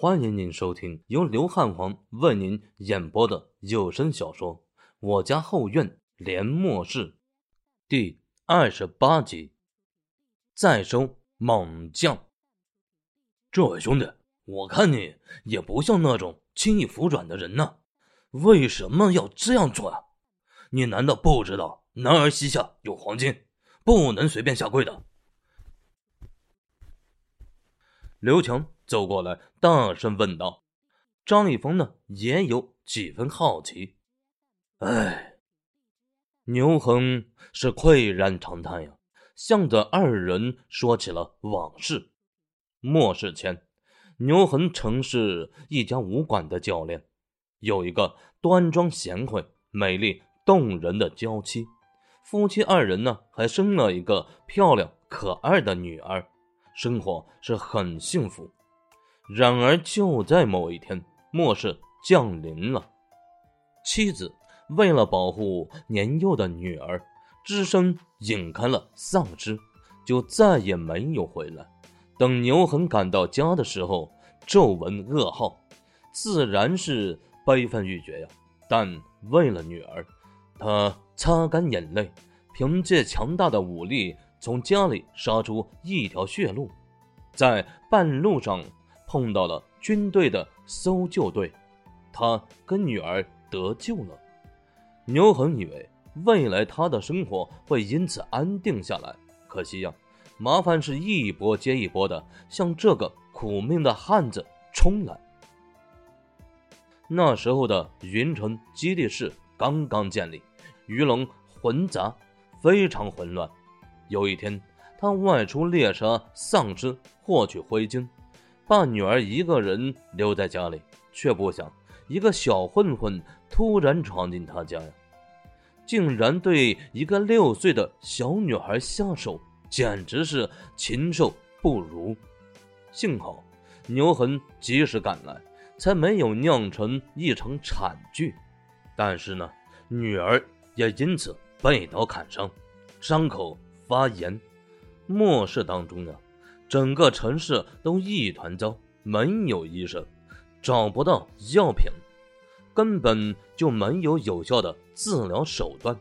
欢迎您收听由刘汉皇为您演播的有声小说《我家后院连末世》第二十八集。再收猛将。这位兄弟，我看你也不像那种轻易服软的人呢，为什么要这样做啊？你难道不知道男儿膝下有黄金，不能随便下跪的？刘强。走过来，大声问道：“张一峰呢？也有几分好奇。”哎，牛恒是喟然长叹呀，向着二人说起了往事。末世前，牛恒曾是一家武馆的教练，有一个端庄贤惠、美丽动人的娇妻，夫妻二人呢还生了一个漂亮可爱的女儿，生活是很幸福。然而，就在某一天，末世降临了。妻子为了保护年幼的女儿，只身引开了丧尸，就再也没有回来。等牛恒赶到家的时候，皱纹噩耗，自然是悲愤欲绝呀。但为了女儿，他擦干眼泪，凭借强大的武力从家里杀出一条血路，在半路上。碰到了军队的搜救队，他跟女儿得救了。牛恒以为未来他的生活会因此安定下来，可惜呀，麻烦是一波接一波的向这个苦命的汉子冲来。那时候的云城基地室刚刚建立，鱼龙混杂，非常混乱。有一天，他外出猎杀丧尸，获取灰烬。把女儿一个人留在家里，却不想一个小混混突然闯进他家呀，竟然对一个六岁的小女孩下手，简直是禽兽不如。幸好牛恒及时赶来，才没有酿成一场惨剧。但是呢，女儿也因此被刀砍伤，伤口发炎。末世当中啊。整个城市都一团糟，没有医生，找不到药品，根本就没有有效的治疗手段。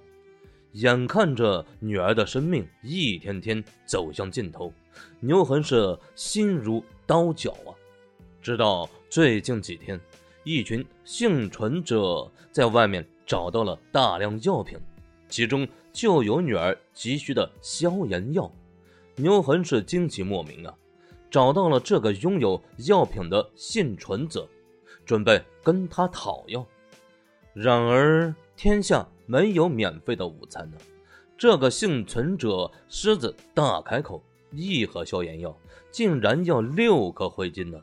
眼看着女儿的生命一天天走向尽头，牛恒是心如刀绞啊！直到最近几天，一群幸存者在外面找到了大量药品，其中就有女儿急需的消炎药。牛恒是惊奇莫名啊，找到了这个拥有药品的幸存者，准备跟他讨要。然而天下没有免费的午餐呢，这个幸存者狮子大开口，一盒消炎药竟然要六颗灰金呢。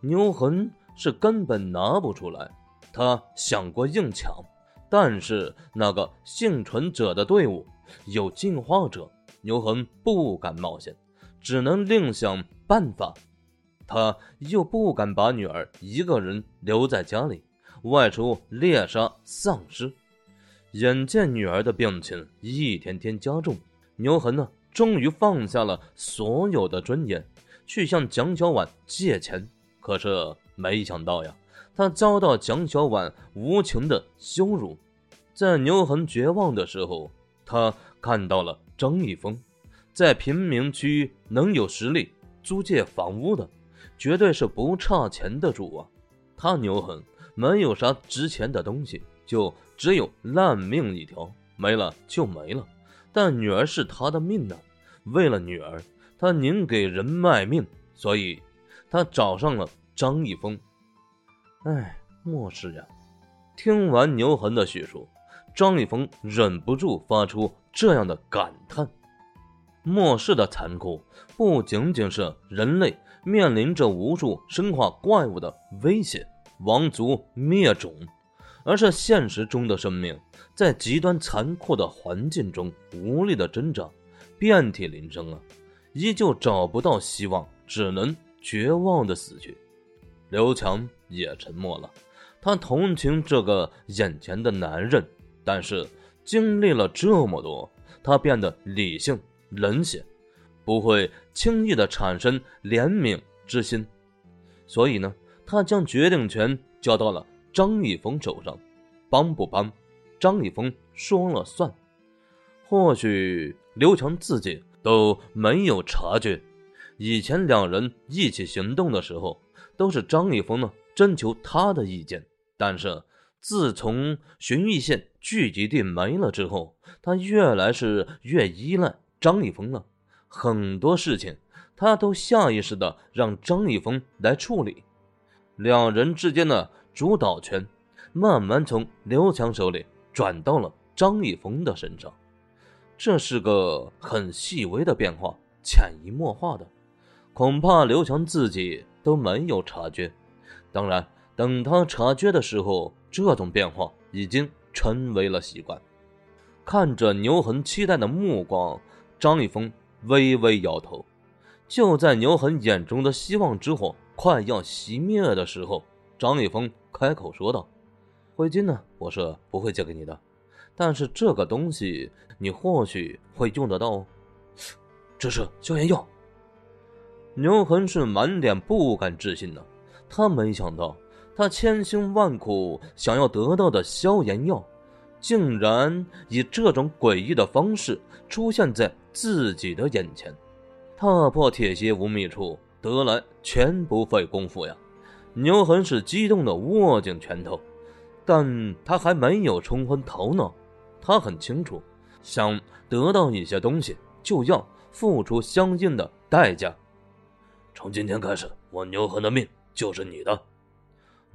牛恒是根本拿不出来，他想过硬抢，但是那个幸存者的队伍有进化者。牛恒不敢冒险，只能另想办法。他又不敢把女儿一个人留在家里，外出猎杀丧尸。眼见女儿的病情一天天加重，牛恒呢，终于放下了所有的尊严，去向蒋小婉借钱。可是没想到呀，他遭到蒋小婉无情的羞辱。在牛恒绝望的时候，他看到了。张一峰，在贫民区能有实力租借房屋的，绝对是不差钱的主啊！他牛恒没有啥值钱的东西，就只有烂命一条，没了就没了。但女儿是他的命啊！为了女儿，他宁给人卖命，所以他找上了张一峰。哎，莫世呀！听完牛恒的叙述，张立峰忍不住发出。这样的感叹，末世的残酷不仅仅是人类面临着无数生化怪物的威胁、亡族灭种，而是现实中的生命在极端残酷的环境中无力的挣扎，遍体鳞伤啊，依旧找不到希望，只能绝望的死去。刘强也沉默了，他同情这个眼前的男人，但是。经历了这么多，他变得理性冷血，不会轻易的产生怜悯之心，所以呢，他将决定权交到了张一峰手上，帮不帮，张一峰说了算。或许刘强自己都没有察觉，以前两人一起行动的时候，都是张一峰呢征求他的意见。但是自从寻玉县聚集地没了之后，他越来是越依赖张一峰了，很多事情他都下意识的让张一峰来处理。两人之间的主导权慢慢从刘强手里转到了张一峰的身上。这是个很细微的变化，潜移默化的，恐怕刘强自己都没有察觉。当然，等他察觉的时候，这种变化已经成为了习惯。看着牛恒期待的目光，张一峰微微摇头。就在牛恒眼中的希望之火快要熄灭的时候，张一峰开口说道：“灰金呢？我是不会借给你的。”但是这个东西你或许会用得到哦，这是消炎药。牛恒是满脸不敢置信的，他没想到他千辛万苦想要得到的消炎药，竟然以这种诡异的方式出现在自己的眼前。踏破铁鞋无觅处，得来全不费工夫呀！牛恒是激动的握紧拳头，但他还没有冲昏头脑。他很清楚，想得到一些东西，就要付出相应的代价。从今天开始，我牛恒的命就是你的。”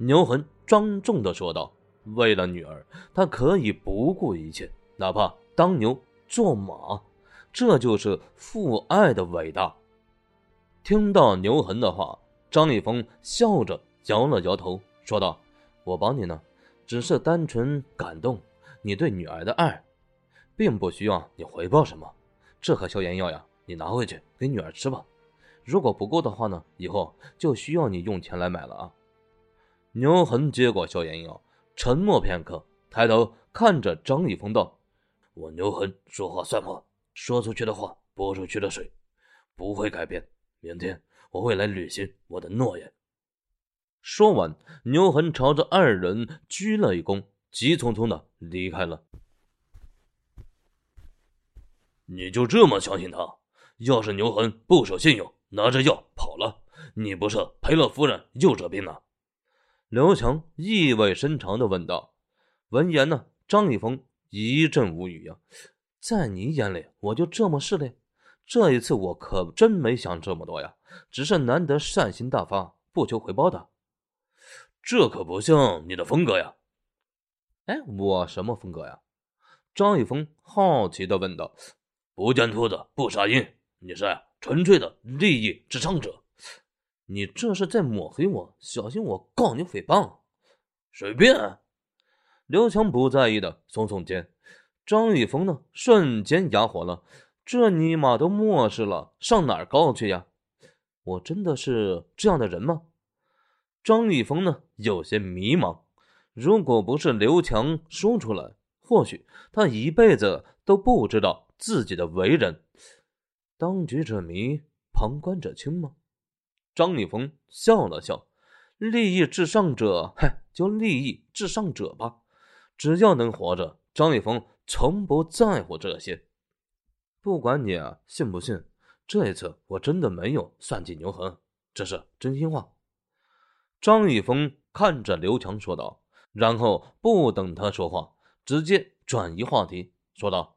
牛恒庄重的说道，“为了女儿，他可以不顾一切，哪怕当牛做马。这就是父爱的伟大。”听到牛恒的话，张立峰笑着摇了摇头，说道：“我帮你呢，只是单纯感动。”你对女儿的爱，并不需要你回报什么。这盒消炎药呀，你拿回去给女儿吃吧。如果不够的话呢，以后就需要你用钱来买了啊。牛恒接过消炎药，沉默片刻，抬头看着张一峰道：“我牛恒说话算话，说出去的话泼出去的水，不会改变。明天我会来履行我的诺言。”说完，牛恒朝着二人鞠了一躬。急匆匆的离开了。你就这么相信他？要是牛恒不守信用，拿着药跑了，你不是赔了夫人又折兵了？刘强意味深长的问道。闻言呢，张一峰一阵无语呀。在你眼里，我就这么势利？这一次我可真没想这么多呀，只是难得善心大发，不求回报的。这可不像你的风格呀。哎，我什么风格呀？张一峰好奇的问道。不见兔子不撒鹰，你是纯粹的利益至上者。你这是在抹黑我，小心我告你诽谤。随便。刘强不在意的耸耸肩。张一峰呢，瞬间哑火了。这尼玛都漠视了，上哪儿告去呀？我真的是这样的人吗？张一峰呢，有些迷茫。如果不是刘强说出来，或许他一辈子都不知道自己的为人。当局者迷，旁观者清吗？张立峰笑了笑，利益至上者，嗨，就利益至上者吧。只要能活着，张立峰从不在乎这些。不管你啊信不信，这一次我真的没有算计牛恒，这是真心话。张立峰看着刘强说道。然后不等他说话，直接转移话题，说道：“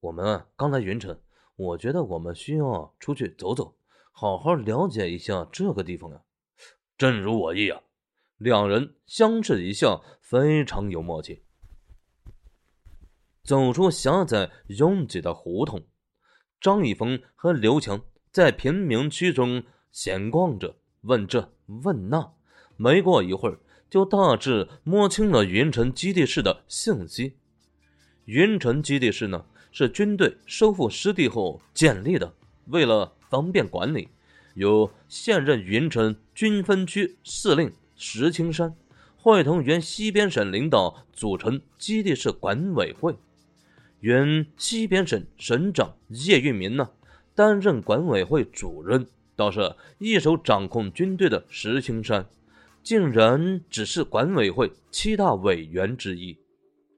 我们刚来云城，我觉得我们需要出去走走，好好了解一下这个地方呀。”正如我意啊！两人相视一笑，非常有默契。走出狭窄拥挤的胡同，张一峰和刘强在贫民区中闲逛着，问这问那。没过一会儿。就大致摸清了云城基地室的信息。云城基地室呢，是军队收复失地后建立的。为了方便管理，由现任云城军分区司令石青山会同原西边省领导组成基地室管委会。原西边省省长叶玉民呢，担任管委会主任，倒是一手掌控军队的石青山。竟然只是管委会七大委员之一。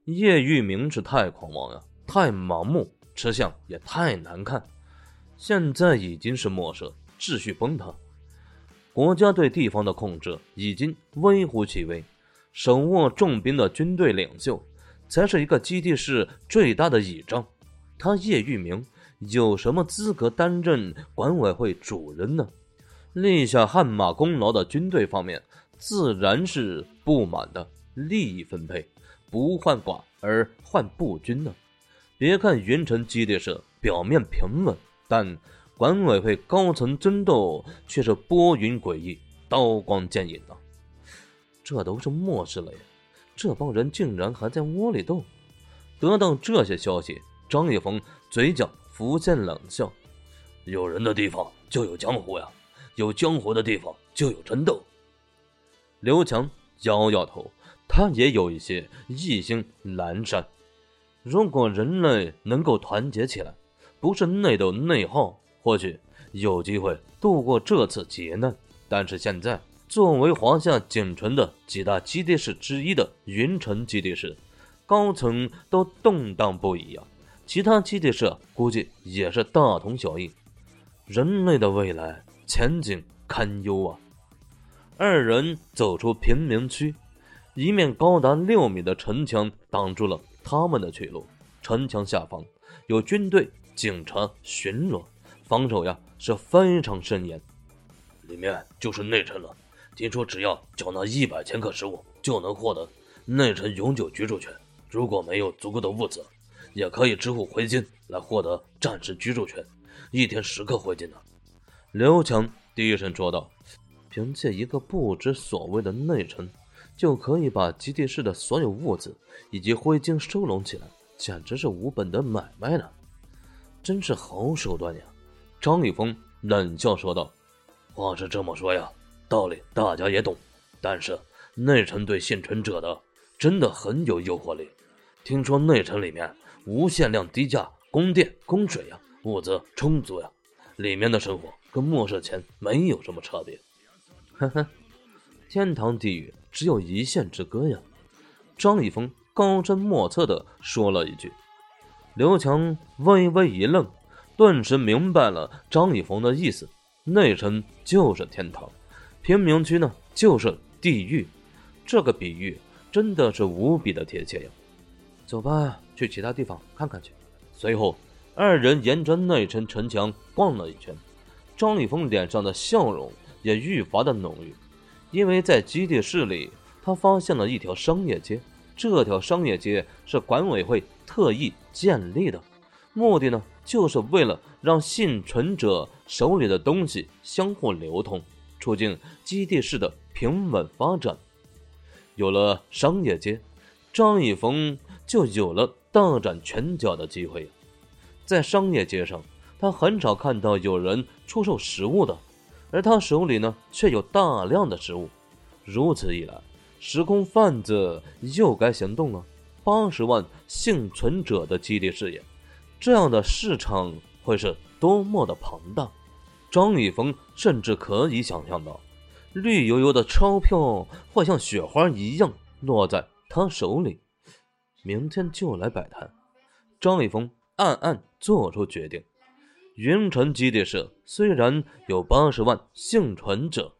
叶玉明是太狂妄呀，太盲目，吃相也太难看。现在已经是末世，秩序崩塌，国家对地方的控制已经微乎其微。手握重兵的军队领袖，才是一个基地市最大的倚仗。他叶玉明有什么资格担任管委会主人呢？立下汗马功劳的军队方面，自然是不满的。利益分配。不患寡而患不均呢？别看云城基地社表面平稳，但管委会高层争斗却是波云诡异、刀光剑影啊！这都是末世了呀！这帮人竟然还在窝里斗！得到这些消息，张一峰嘴角浮现冷笑：“有人的地方就有江湖呀，有江湖的地方就有争斗。”刘强摇摇头。他也有一些异心阑珊。如果人类能够团结起来，不是内斗内耗，或许有机会度过这次劫难。但是现在，作为华夏仅存的几大基地市之一的云城基地市，高层都动荡不已啊。其他基地市估计也是大同小异。人类的未来前景堪忧啊！二人走出贫民区。一面高达六米的城墙挡住了他们的去路，城墙下方有军队、警察巡逻，防守呀是非常森严。里面就是内城了，听说只要缴纳一百千克食物，就能获得内城永久居住权。如果没有足够的物资，也可以支付回金来获得暂时居住权，一天十克回金呢。刘强低声说道：“凭借一个不知所谓的内城。”就可以把基地市的所有物资以及灰金收拢起来，简直是无本的买卖呢！真是好手段呀！张一峰冷笑说道：“话是这么说呀，道理大家也懂，但是内城对幸存者的真的很有诱惑力。听说内城里面无限量低价供电供水呀，物资充足呀，里面的生活跟末世前没有什么差别。”呵呵，天堂地狱。只有一线之隔呀！张一峰高深莫测地说了一句。刘强微微一愣，顿时明白了张一峰的意思：内城就是天堂，贫民区呢就是地狱。这个比喻真的是无比的贴切呀！走吧，去其他地方看看去。随后，二人沿着内城城墙逛了一圈，张一峰脸上的笑容也愈发的浓郁。因为在基地市里，他发现了一条商业街。这条商业街是管委会特意建立的，目的呢，就是为了让幸存者手里的东西相互流通，促进基地市的平稳发展。有了商业街，张一峰就有了大展拳脚的机会。在商业街上，他很少看到有人出售食物的。而他手里呢，却有大量的食物。如此一来，时空贩子又该行动了。八十万幸存者的基地事业，这样的市场会是多么的庞大？张一峰甚至可以想象到，绿油油的钞票会像雪花一样落在他手里。明天就来摆摊。张一峰暗暗做出决定。云城基地社虽然有八十万幸存者，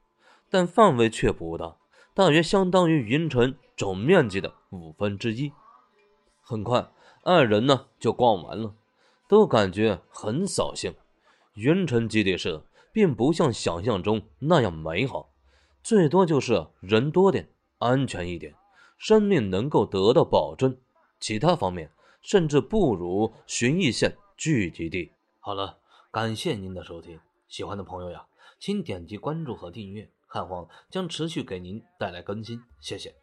但范围却不大，大约相当于云城总面积的五分之一。很快，二人呢就逛完了，都感觉很扫兴。云城基地社并不像想象中那样美好，最多就是人多点、安全一点，生命能够得到保证。其他方面甚至不如寻义县聚集地。好了。感谢您的收听，喜欢的朋友呀，请点击关注和订阅，汉皇将持续给您带来更新，谢谢。